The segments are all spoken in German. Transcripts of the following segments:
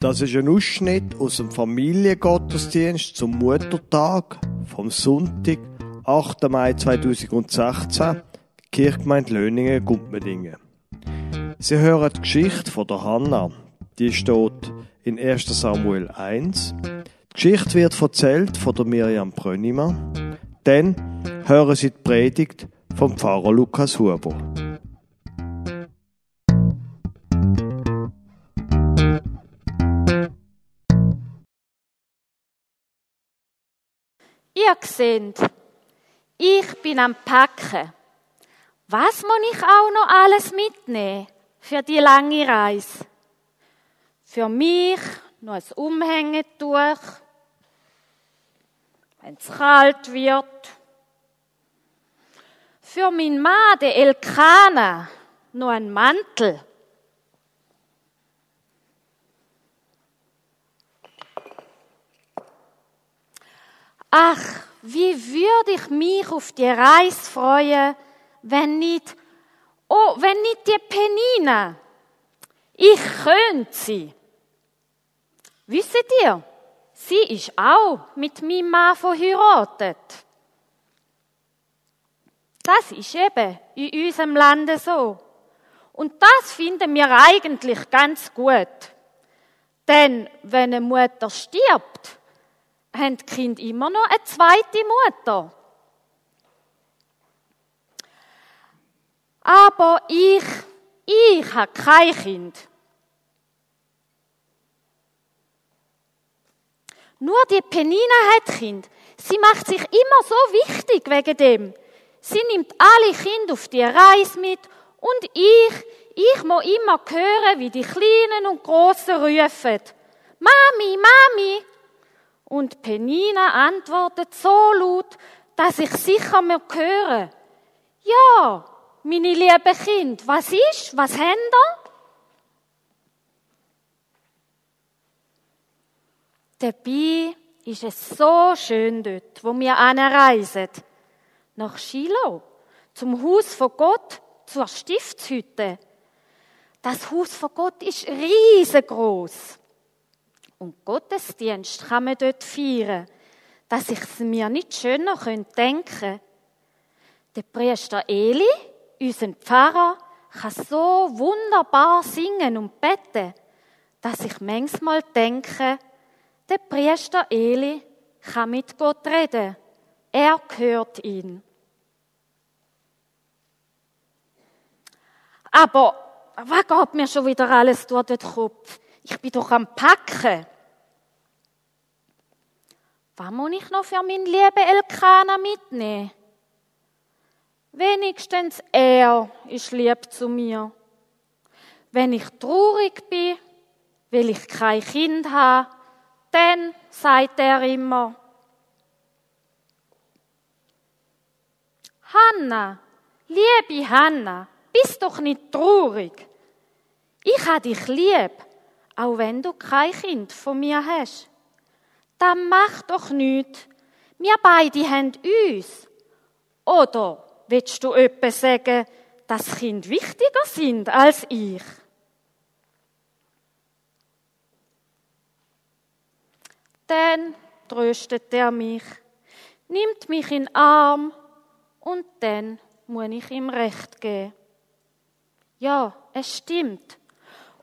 Das ist ein Ausschnitt aus dem Familiengottesdienst zum Muttertag vom Sonntag, 8. Mai 2016, Kirchgemeinde Löningen, Gumpmedingen. Sie hören die Geschichte von der Hanna. Die steht in 1. Samuel 1. Die Geschichte wird erzählt von der Miriam Brönnimann. Dann hören Sie die Predigt vom Pfarrer Lukas Huber. Ihr seht, ich bin am Packen. Was muss ich auch noch alles mitnehmen für die lange Reise? Für mich noch ein Umhängetuch, wenn es kalt wird. Für meinen Mann, den Elkana, noch ein Mantel. Ach, wie würde ich mich auf die Reise freuen, wenn nicht, oh, wenn nicht die Penina. Ich könnte sie. Wisst ihr, sie ist auch mit meinem Mann verheiratet. Das ist eben in unserem Lande so. Und das finden wir eigentlich ganz gut. Denn wenn eine Mutter stirbt, haben die Kinder immer noch eine zweite Mutter. Aber ich, ich habe kein Kind. Nur die Penina hat Kind. Sie macht sich immer so wichtig wegen dem. Sie nimmt alle Kinder auf die Reise mit und ich, ich muss immer hören, wie die Kleinen und Großen rufen. Mami, Mami, und Penina antwortet so laut, dass ich sicher mehr höre. Ja, meine lieben Kind, was ist? Was haben ihr? Dabei ist es so schön dort, wo wir anreisen. Nach Shiloh, zum Haus von Gott, zur Stiftshütte. Das Haus von Gott ist riesengroß. Und Gottesdienst kann man dort feiern, dass ich es mir nicht schöner denken könnte. Der Priester Eli, unser Pfarrer, kann so wunderbar singen und beten, dass ich manchmal denke, der Priester Eli kann mit Gott reden. Er hört ihn. Aber was geht mir schon wieder alles durch den Kopf? Ich bin doch am Packen. Was muss ich noch für meinen lieben Elkana mitnehmen? Wenigstens er ist lieb zu mir. Wenn ich traurig bin, weil ich kein Kind habe, dann sagt er immer, Hanna, liebe Hanna, bist doch nicht traurig. Ich habe dich lieb auch wenn du kein Kind von mir hast. Dann mach doch nichts. Wir beide haben uns. Oder willst du etwas sagen, dass Kind wichtiger sind als ich? Dann tröstet er mich, nimmt mich in den Arm und dann muss ich ihm Recht geben. Ja, es stimmt.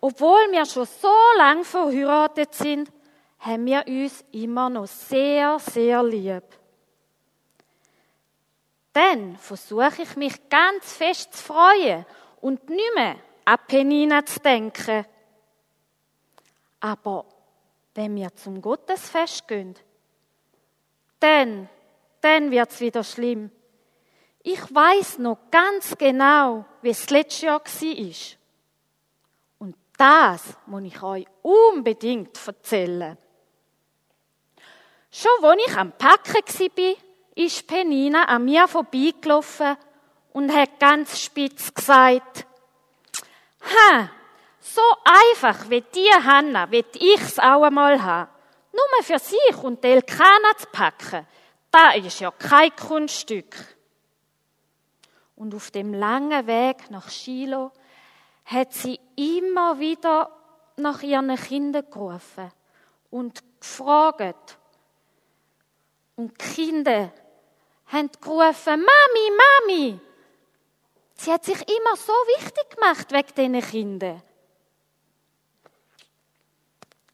Obwohl wir schon so lang verheiratet sind, haben wir uns immer noch sehr, sehr lieb. Dann versuche ich mich ganz fest zu freuen und nicht mehr an Penina zu denken. Aber wenn wir zum Gottesfest gehen, dann, dann wird's wieder schlimm. Ich weiß noch ganz genau, wie es letztes Jahr war. Das muss ich euch unbedingt erzählen. Schon als ich am Packen war, ist Penina an mir vorbeigelaufen und hat ganz spitz gesagt, ha, so einfach wie die Hanna, will ich's auch einmal haben. Nur für sich und die Elkana zu packen, da ist ja kein Kunststück. Und auf dem langen Weg nach Shiloh hat sie immer wieder nach ihren Kindern gerufen und gefragt. Und die Kinder haben gerufen, Mami, Mami. Sie hat sich immer so wichtig gemacht wegen diesen Kindern.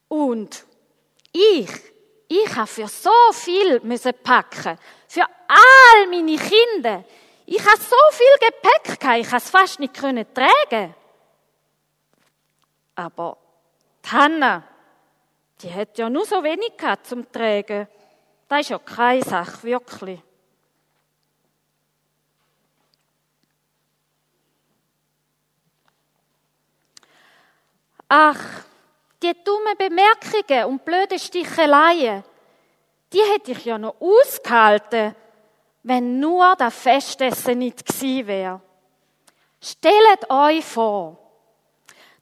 Und ich, ich habe für so viel müssen packen. Für all meine Kinder. Ich habe so viel Gepäck gehabt, ich konnte es fast nicht tragen. Aber die Hanna, die hat ja nur so wenig gehabt zum Tragen. Das ist ja keine Sache, wirklich. Ach, die dummen Bemerkungen und blöden Sticheleien, die hätte ich ja noch ausgehalten, wenn nur das Festessen nicht gewesen wäre. Stellt euch vor,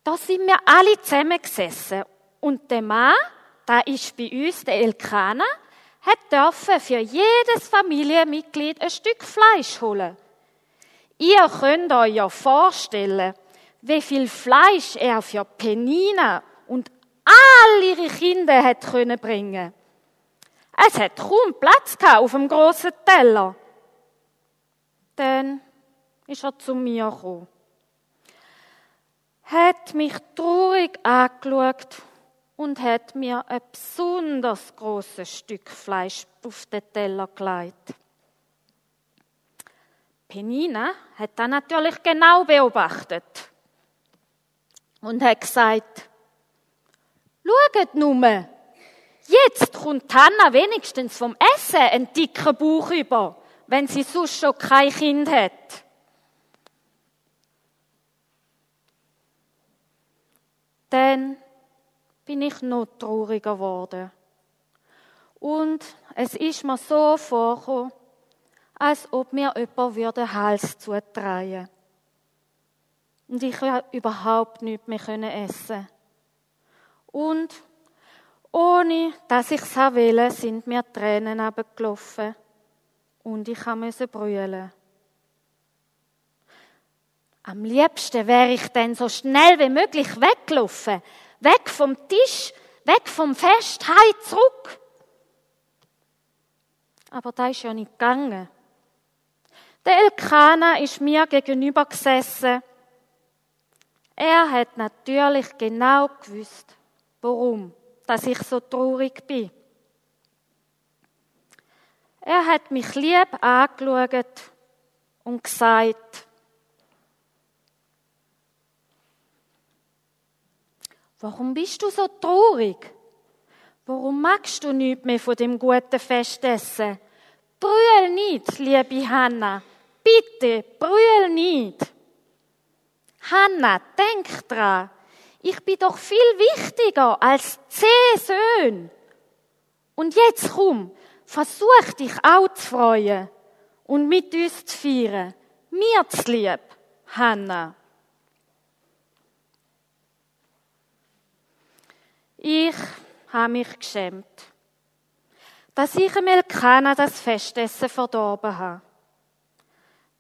da sind wir alle zusammengesessen und der Mann, da ist bei uns der Elkana, hat dürfen für jedes Familienmitglied ein Stück Fleisch holen. Ihr könnt euch ja vorstellen, wie viel Fleisch er für Penina und all ihre Kinder hat können bringen. Es hat kaum Platz auf dem großen Teller. Dann ist er zu mir gekommen, hat mich traurig angeschaut und hat mir ein besonders großes Stück Fleisch auf den Teller gelegt. Penina hat dann natürlich genau beobachtet und hat gesagt, Schaut nur, jetzt kommt Hanna wenigstens vom Essen einen dicken Bauch über, wenn sie sonst schon kein Kind hat. Dann bin ich noch trauriger geworden. Und es ist mir so vorgekommen, als ob mir jemand den Hals zutreiben Und ich überhaupt nichts mehr essen konnte. Und ohne dass ich es wollte, sind mir Tränen abgelaufen. Und ich musste brüllen. Am liebsten wäre ich dann so schnell wie möglich weggelaufen. Weg vom Tisch, weg vom Fest, heim zurück. Aber da ist ja nicht gegangen. Der Elkana ist mir gegenüber gesessen. Er hat natürlich genau gewusst, warum, dass ich so traurig bin. Er hat mich lieb angeschaut und gesagt, warum bist du so traurig? Warum magst du nichts mehr von dem guten Festessen? Brühl nicht, liebe Hanna. Bitte, brühl nicht. Hanna, denk dran. Ich bin doch viel wichtiger als zehn Söhne. Und jetzt komm, versuch dich auch zu freuen und mit uns zu feiern. Mir zu lieb, Hanna. Ich habe mich geschämt, dass ich im Elkana das Festessen verdorben habe.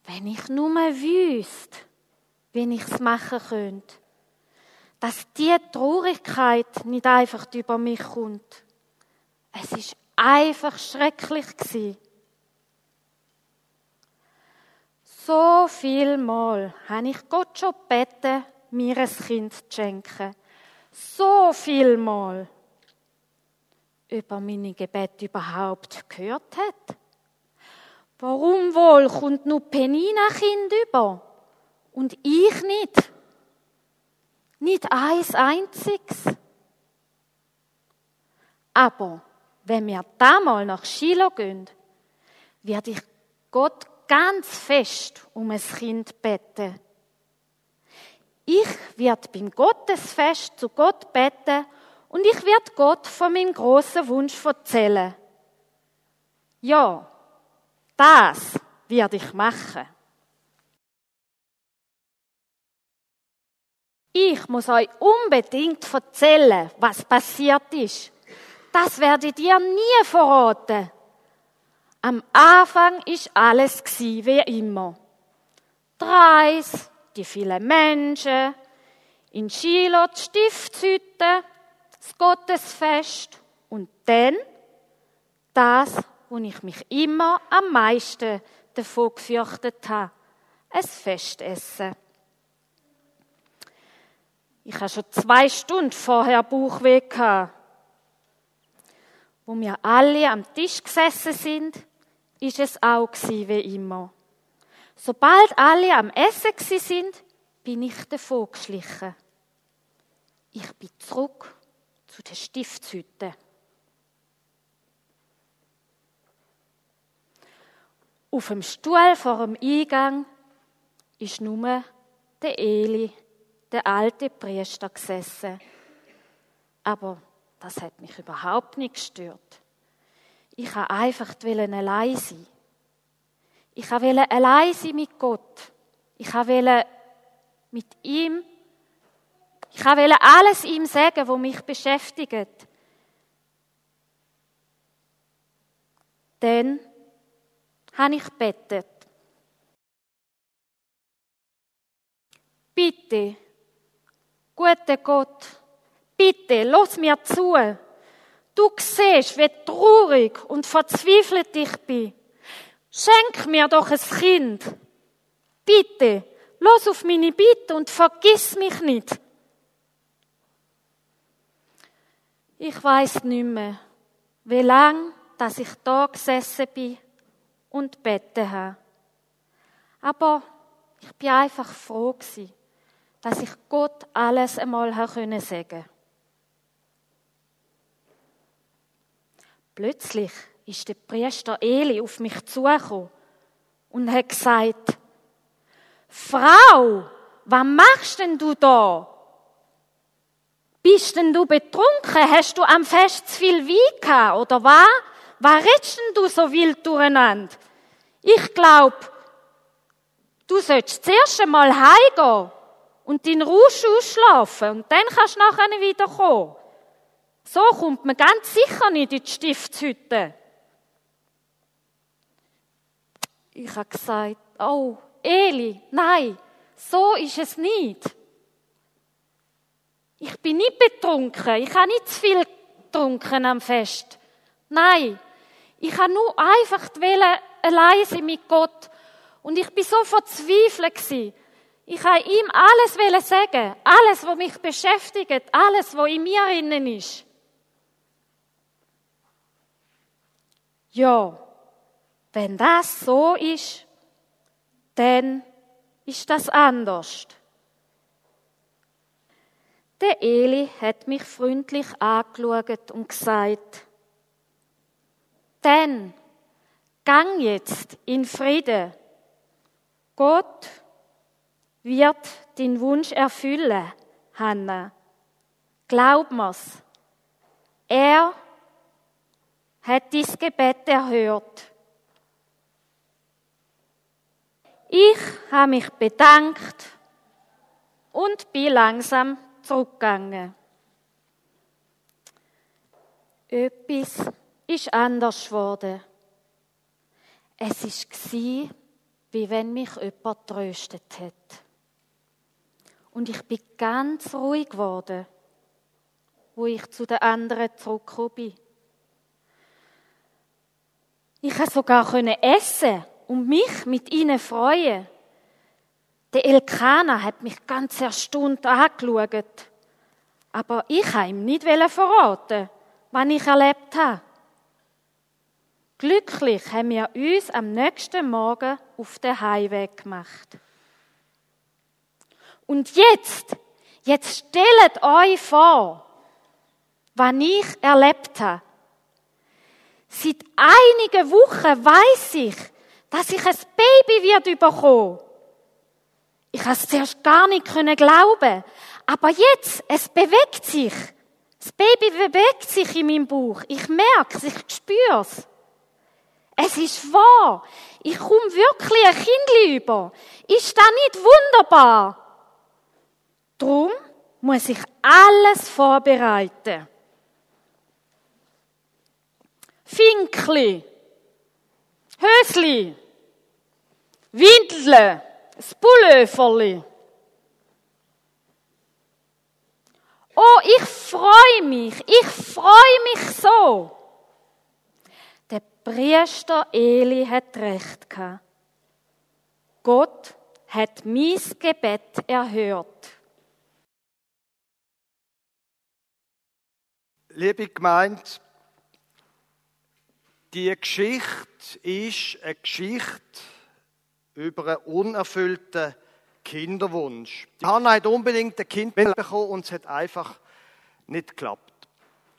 Wenn ich nur wüsste, wie ich es machen könnte dass die Traurigkeit nicht einfach über mich kommt. Es ist einfach schrecklich gewesen. So viel Mal habe ich Gott schon gebeten, mir ein Kind zu schenken. So viel Mal. Ob er meine Gebete überhaupt gehört hat. Warum wohl kommt nur Penina Kind über und ich nicht? Nicht eins einziges. Aber wenn wir da mal nach Shiloh gehen, werde ich Gott ganz fest um ein Kind beten. Ich werde beim Gottesfest zu Gott beten und ich werde Gott von meinem großen Wunsch erzählen. Ja, das werde ich machen. Ich muss euch unbedingt erzählen, was passiert ist. Das werdet ihr nie verraten. Am Anfang ist alles wie immer. Dreis, die vielen Menschen, in Shiloh die Stiftshütte, das Gottesfest und dann das, wo ich mich immer am meisten davon gefürchtet habe, ein Festessen. Ich habe schon zwei Stunden vorher Bauchweh gehabt. Wo wir alle am Tisch gesessen sind, ist es auch wie immer. Sobald alle am Essen sind, bin ich davon geschlichen. Ich bin zurück zu der Stiftshütte. Auf dem Stuhl vor dem Eingang ist nur der Eli, der alte Priester, gesessen. Aber das hat mich überhaupt nicht gestört. Ich wollte einfach allein sein. Ich wollte allein sein mit Gott. Ich wollte mit ihm, ich wollte alles ihm sagen, was mich beschäftigt. Dann habe ich bettet. Bitte, guter Gott, bitte, lass mir zu. Du siehst, wie traurig und verzweifelt ich bin. Schenk mir doch ein Kind. Bitte, los auf meine Bitte und vergiss mich nicht. Ich weiß nicht mehr, wie lang, dass ich da gesessen bin und beten habe. Aber ich bin einfach froh gewesen, dass ich Gott alles einmal sagen konnte. Plötzlich ist der Priester Eli auf mich zugekommen und hat gesagt, Frau, was machst denn du da? Bist denn du betrunken? Hast du am Fest zu viel Wein gehabt, oder was? Was redest denn du so wild durcheinander? Ich glaub, du solltest zuerst einmal heimgehen und deinen Rausch ausschlafen und dann kannst du nachher wieder kommen. So kommt man ganz sicher nicht in die Stiftshütte. Ich habe gesagt, oh, Eli, nein, so ist es nicht. Ich bin nicht betrunken, ich habe nicht zu viel getrunken am Fest. Nein, ich habe nur einfach allein sein mit Gott. Und ich bin so verzweifelt. Ich habe ihm alles sagen, alles, was mich beschäftigt, alles, was in mir innen ist. Ja, wenn das so ist, dann ist das anders. Der Eli hat mich freundlich angeschaut und gesagt, denn gang jetzt in Friede. Gott wird den Wunsch erfüllen, Hanna. Glaub mir's. Er hat dies Gebet erhört. Ich habe mich bedankt und bin langsam zurückgegangen. Etwas ist anders geworden. Es war, wie wenn mich jemand tröstet hat. Und ich bin ganz ruhig geworden, wo ich zu den anderen zurückgekommen bin. Ich konnte sogar essen und mich mit ihnen freuen. Der Elkana hat mich ganz erstaunt angeschaut. Aber ich wollte ihm nicht verraten, was ich erlebt habe. Glücklich haben wir uns am nächsten Morgen auf den Heimweg gemacht. Und jetzt, jetzt stellt euch vor, was ich erlebt habe. Seit einigen Wochen weiß ich, dass ich ein Baby wird bekommen. Ich habe es zuerst gar nicht glauben, aber jetzt, es bewegt sich. Das Baby bewegt sich in meinem Bauch. Ich merke es, ich spüre es. Es ist wahr. Ich komme wirklich ein Kind über. Ist das nicht wunderbar? Drum muss ich alles vorbereiten. Finkli, Hösli, Windle, das Pulloverli. Oh, ich freue mich, ich freue mich so. Der Priester Eli hat recht gehabt. Gott hat mein Gebet erhört. Liebe Gemeinde, die Geschichte ist eine Geschichte über einen unerfüllten Kinderwunsch. Die Hannah hat unbedingt ein Kind bekommen und es hat einfach nicht geklappt.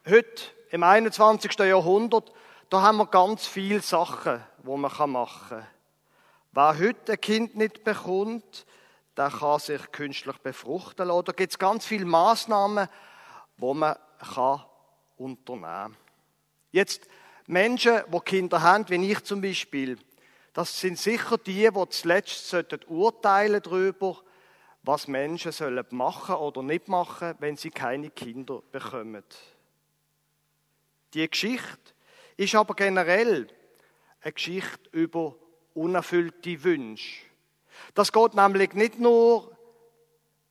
Heute, im 21. Jahrhundert, da haben wir ganz viele Sachen, wo man machen kann. Wer heute ein Kind nicht bekommt, der kann sich künstlich befruchten lassen. Da gibt es ganz viele Maßnahmen, wo man unternehmen kann. Jetzt, Menschen, die Kinder haben, wie ich zum Beispiel, das sind sicher die, die zuletzt sollten urteilen darüber, was Menschen sollen machen oder nicht machen, wenn sie keine Kinder bekommen. Die Geschichte ist aber generell eine Geschichte über unerfüllte Wünsche. Das geht nämlich nicht nur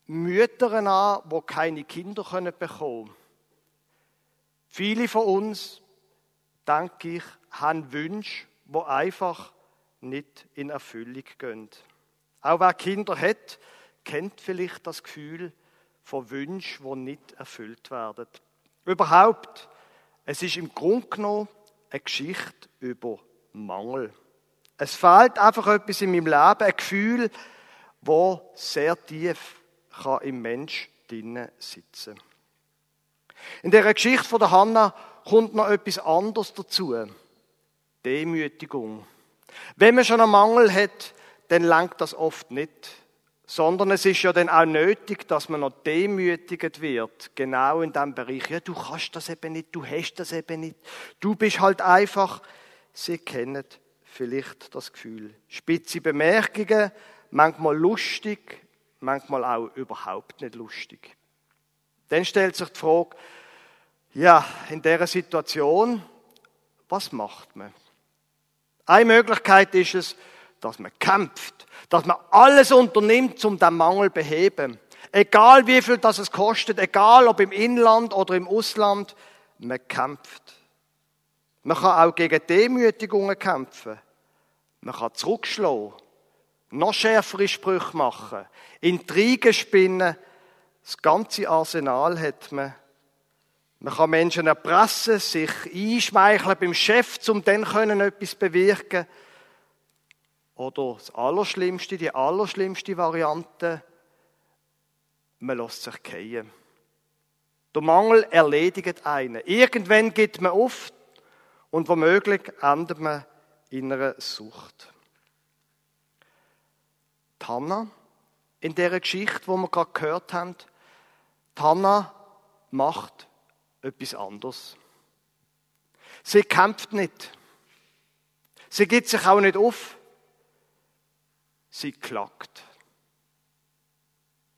Mütter an, die keine Kinder bekommen können. Viele von uns, denke ich, haben Wünsche, die einfach nicht in Erfüllung gehen. Auch wer Kinder hat, kennt vielleicht das Gefühl von Wünschen, die nicht erfüllt werden. Überhaupt, es ist im Grunde genommen eine Geschichte über Mangel. Es fehlt einfach etwas in meinem Leben, ein Gefühl, wo sehr tief im Mensch drinnen sitzen. In der Geschichte von der Hanna kommt noch etwas anderes dazu. Demütigung. Wenn man schon einen Mangel hat, dann langt das oft nicht. Sondern es ist ja dann auch nötig, dass man noch demütigt wird. Genau in dem Bereich. Ja, du kannst das eben nicht, du hast das eben nicht. Du bist halt einfach. Sie kennen vielleicht das Gefühl. Spitze Bemerkungen, manchmal lustig, manchmal auch überhaupt nicht lustig. Dann stellt sich die Frage, ja, in der Situation, was macht man? Eine Möglichkeit ist es, dass man kämpft, dass man alles unternimmt, um den Mangel zu beheben. Egal wie viel das es kostet, egal ob im Inland oder im Ausland, man kämpft. Man kann auch gegen Demütigungen kämpfen. Man kann zurückschlagen, noch schärfere Sprüche machen, Intrigen spinnen. Das ganze Arsenal hat man man kann Menschen erpressen, sich einschmeicheln beim Chef, um dann können etwas bewirken Oder das Allerschlimmste, die allerschlimmste Variante, man lässt sich gehen. Der Mangel erledigt einen. Irgendwann geht man auf und womöglich endet man in einer Sucht. Die Hanna, in der Geschichte, wo wir gerade gehört haben, die Hanna macht etwas anderes. Sie kämpft nicht. Sie gibt sich auch nicht auf. Sie klagt.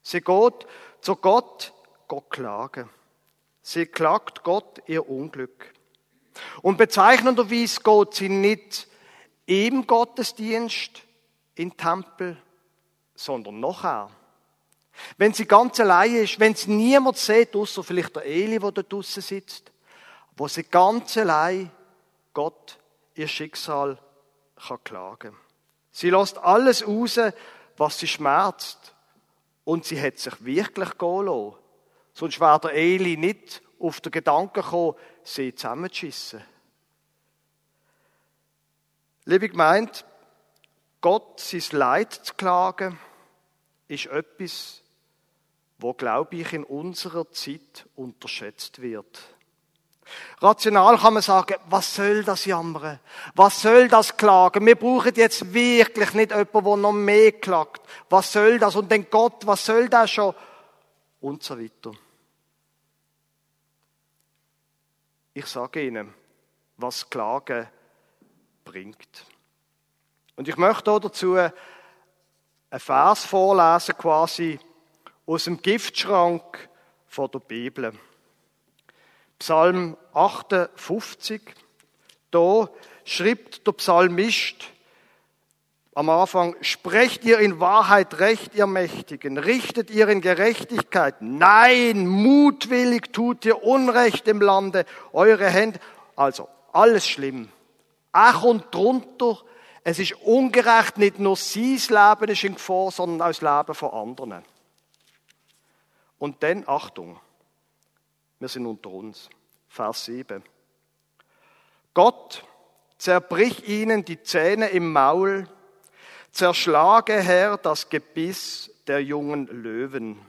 Sie geht zu Gott, Gott klagen. Sie klagt Gott ihr Unglück. Und bezeichnenderweise geht sie nicht im Gottesdienst in Tempel, sondern nachher. Wenn sie ganz allein ist, wenn sie niemand sieht, außer vielleicht der Eli, der da draußen sitzt, wo sie ganz allein Gott ihr Schicksal kann klagen. Sie lässt alles raus, was sie schmerzt. Und sie hat sich wirklich gehen lassen. Sonst wäre der Eli nicht auf den Gedanken gekommen, sie zusammenzuschissen. Liebe gemeint, Gott sein Leid zu klagen, ist etwas, wo, glaube ich, in unserer Zeit unterschätzt wird. Rational kann man sagen, was soll das jammern? Was soll das klagen? Wir brauchen jetzt wirklich nicht jemanden, der noch mehr klagt. Was soll das? Und dann Gott, was soll das schon? Und so weiter. Ich sage Ihnen, was Klagen bringt. Und ich möchte dazu einen Vers vorlesen, quasi, aus dem Giftschrank von der Bibel. Psalm 58. Da schreibt der Psalmist, Am Anfang, sprecht ihr in Wahrheit recht, ihr Mächtigen, richtet ihr in Gerechtigkeit. Nein, mutwillig tut ihr Unrecht im Lande, eure Hände. Also, alles schlimm. Ach und drunter, es ist ungerecht, nicht nur sein Leben ist in Gefahr, sondern auch das Leben von anderen. Und dann, Achtung, wir sind unter uns. Vers 7. Gott, zerbrich ihnen die Zähne im Maul, zerschlage, Herr, das Gebiss der jungen Löwen.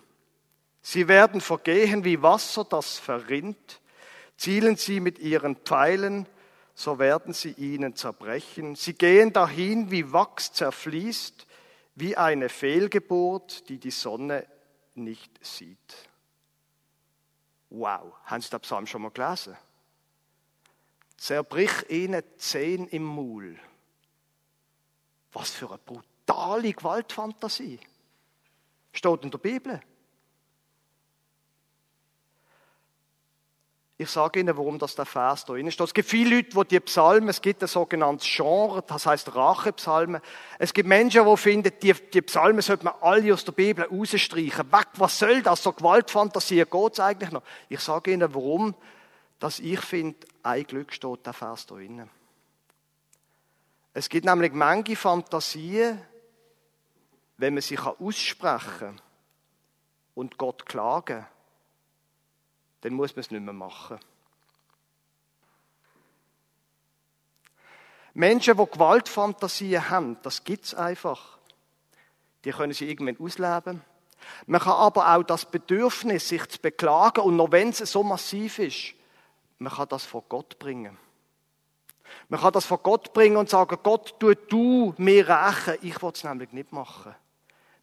Sie werden vergehen wie Wasser, das verrinnt. Zielen sie mit ihren Pfeilen, so werden sie ihnen zerbrechen. Sie gehen dahin, wie Wachs zerfließt, wie eine Fehlgeburt, die die Sonne nicht sieht. Wow, haben Sie den Psalm schon mal gelesen? Zerbrich ihnen zehn im Maul. Was für eine brutale Gewaltfantasie. Steht in der Bibel. Ich sage Ihnen, warum das der Vers da drin steht. Es gibt viele Leute, die die Psalmen, es gibt ein sogenanntes Genre, das heißt Rachepsalmen. Es gibt Menschen, die finden, die, die Psalmen sollte man alle aus der Bibel rausstreichen. Weg, was soll das? So Gewaltfantasie geht es eigentlich noch. Ich sage Ihnen, warum, dass ich finde, ein Glück steht der Vers da drin. Es gibt nämlich manche Fantasien, wenn man sie aussprechen kann und Gott klagen kann, dann muss man es nicht mehr machen. Menschen, die Gewaltfantasien haben, das gibt es einfach. Die können sie irgendwann ausleben. Man kann aber auch das Bedürfnis, sich zu beklagen, und noch wenn es so massiv ist, man kann das vor Gott bringen. Man kann das vor Gott bringen und sagen, Gott, tu du mir rächen. Ich will es nämlich nicht machen.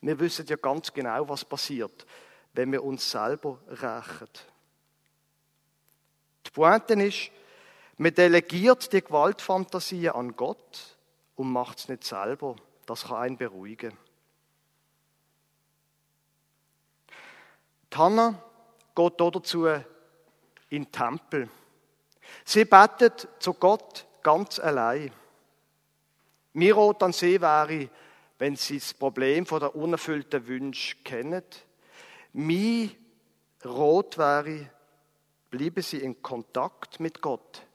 Wir wissen ja ganz genau, was passiert, wenn wir uns selber rächen. Die Pointe ist, man delegiert die Gewaltfantasie an Gott und macht es nicht selber. Das kann einen beruhigen. Hannah geht dazu in den Tempel. Sie betet zu Gott ganz allein. Mir rot an See wäre, wenn Sie das Problem von der unerfüllten Wünsche kennen. Mein Rot wäre, bleiben Sie in Kontakt mit Gott.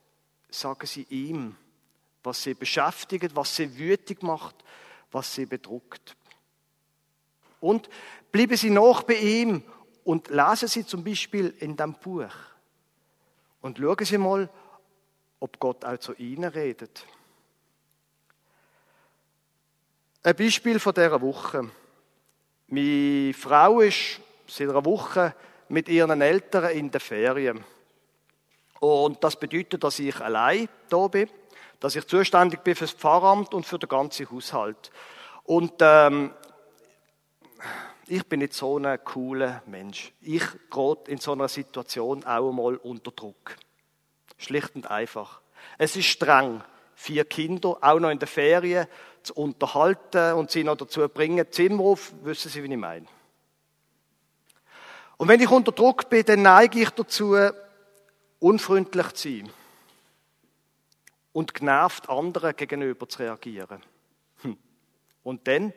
Sagen Sie ihm, was Sie beschäftigt, was Sie wütig macht, was Sie bedruckt. Und bleiben Sie noch bei ihm und lesen Sie zum Beispiel in dem Buch. Und schauen Sie mal, ob Gott auch zu Ihnen redet. Ein Beispiel von dieser Woche. Meine Frau ist seit einer Woche mit ihren Eltern in der Ferien. Und das bedeutet, dass ich allein da bin, dass ich zuständig bin für das Pfarramt und für den ganzen Haushalt. Und ähm, ich bin nicht so ein cooler Mensch. Ich gerate in so einer Situation auch einmal unter Druck. Schlicht und einfach. Es ist streng, vier Kinder, auch noch in der Ferien, zu unterhalten und sie noch dazu bringen, Zimmer auf, wissen Sie, wie ich meine. Und wenn ich unter Druck bin, dann neige ich dazu, unfreundlich zu sein und genervt anderen gegenüber zu reagieren. Hm. Und dann,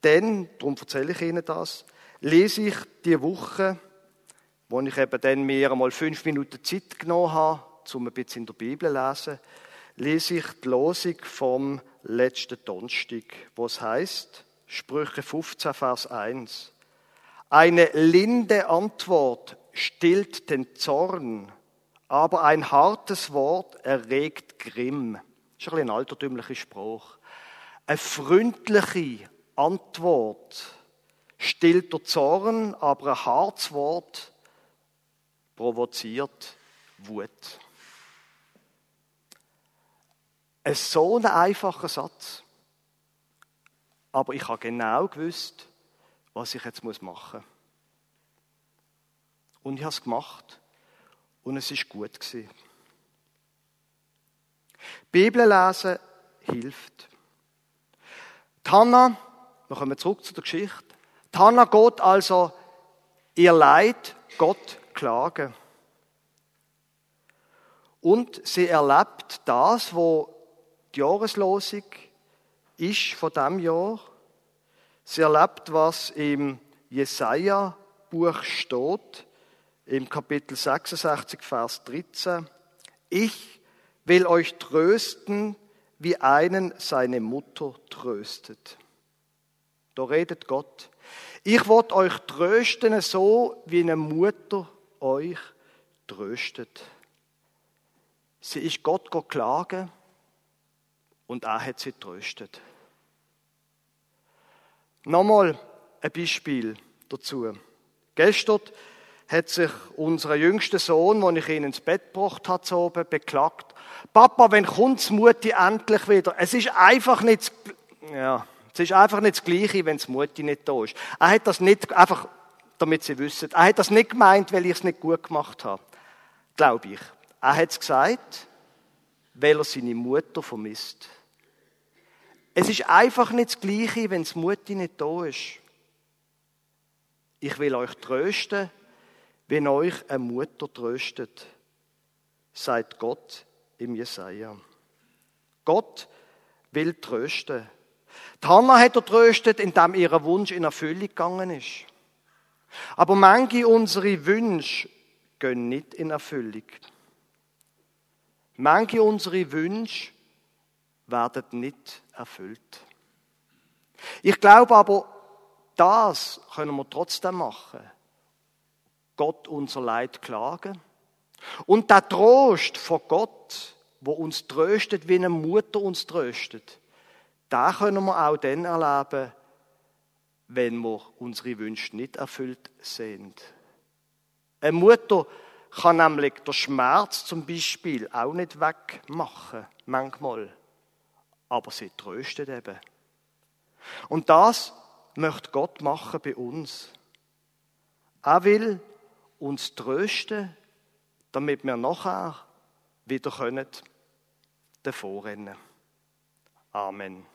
dann, darum erzähle ich Ihnen das, lese ich die Woche, wo ich eben dann mir einmal fünf Minuten Zeit genommen habe, um ein bisschen in der Bibel zu lesen, lese ich die Losung vom letzten Donnerstag, wo es heißt, Sprüche 15, Vers 1. Eine linde Antwort stillt den Zorn, aber ein hartes Wort erregt Grimm. Das ist ein, ein altertümlicher Spruch. Eine freundliche Antwort stillt der Zorn, aber ein hartes Wort provoziert Wut. Ein so ein einfacher Satz. Aber ich habe genau gewusst, was ich jetzt machen muss. Und ich habe es gemacht. Und es ist gut gewesen. Bibel lesen hilft. Tanna, wir kommen zurück zu der Geschichte. Tanna geht also ihr Leid Gott klagen. Und sie erlebt das, wo die Jahreslosung ist von dem Jahr. Sie erlebt, was im Jesaja-Buch steht, im Kapitel 66, Vers 13. Ich will euch trösten, wie einen seine Mutter tröstet. Da redet Gott. Ich will euch trösten, so wie eine Mutter euch tröstet. Sie ist Gott klagen und er hat sie tröstet. Nochmal ein Beispiel dazu. Gestern hat sich unser jüngster Sohn, den ich ihn ins Bett gebracht habe, beklagt. Papa, wenn kommt's Mutti endlich wieder? Es ist einfach nicht, ja, es ist einfach nicht das Gleiche, wenn das Mutti nicht da ist. Er hat das nicht, einfach, damit Sie wissen, er hat das nicht gemeint, weil ich es nicht gut gemacht habe. Glaube ich. Er hat es gesagt, weil er seine Mutter vermisst. Es ist einfach nicht das Gleiche, wenn das Mutti nicht da ist. Ich will euch trösten, wenn euch eine Mutter tröstet, sagt Gott im Jesaja. Gott will trösten. Die Hannah hat er tröstet, indem ihr Wunsch in Erfüllung gegangen ist. Aber manche unsere Wünsche gehen nicht in Erfüllung. Manche unsere Wünsche werden nicht erfüllt. Ich glaube aber, das können wir trotzdem machen. Gott unser Leid klagen. Und der Trost von Gott, wo uns tröstet, wie eine Mutter uns tröstet, da können wir auch dann erleben, wenn wir unsere Wünsche nicht erfüllt sind. Eine Mutter kann nämlich der Schmerz zum Beispiel auch nicht wegmachen, manchmal. Aber sie tröstet eben. Und das möchte Gott machen bei uns. Er will uns trösten, damit wir nachher wieder können. Amen.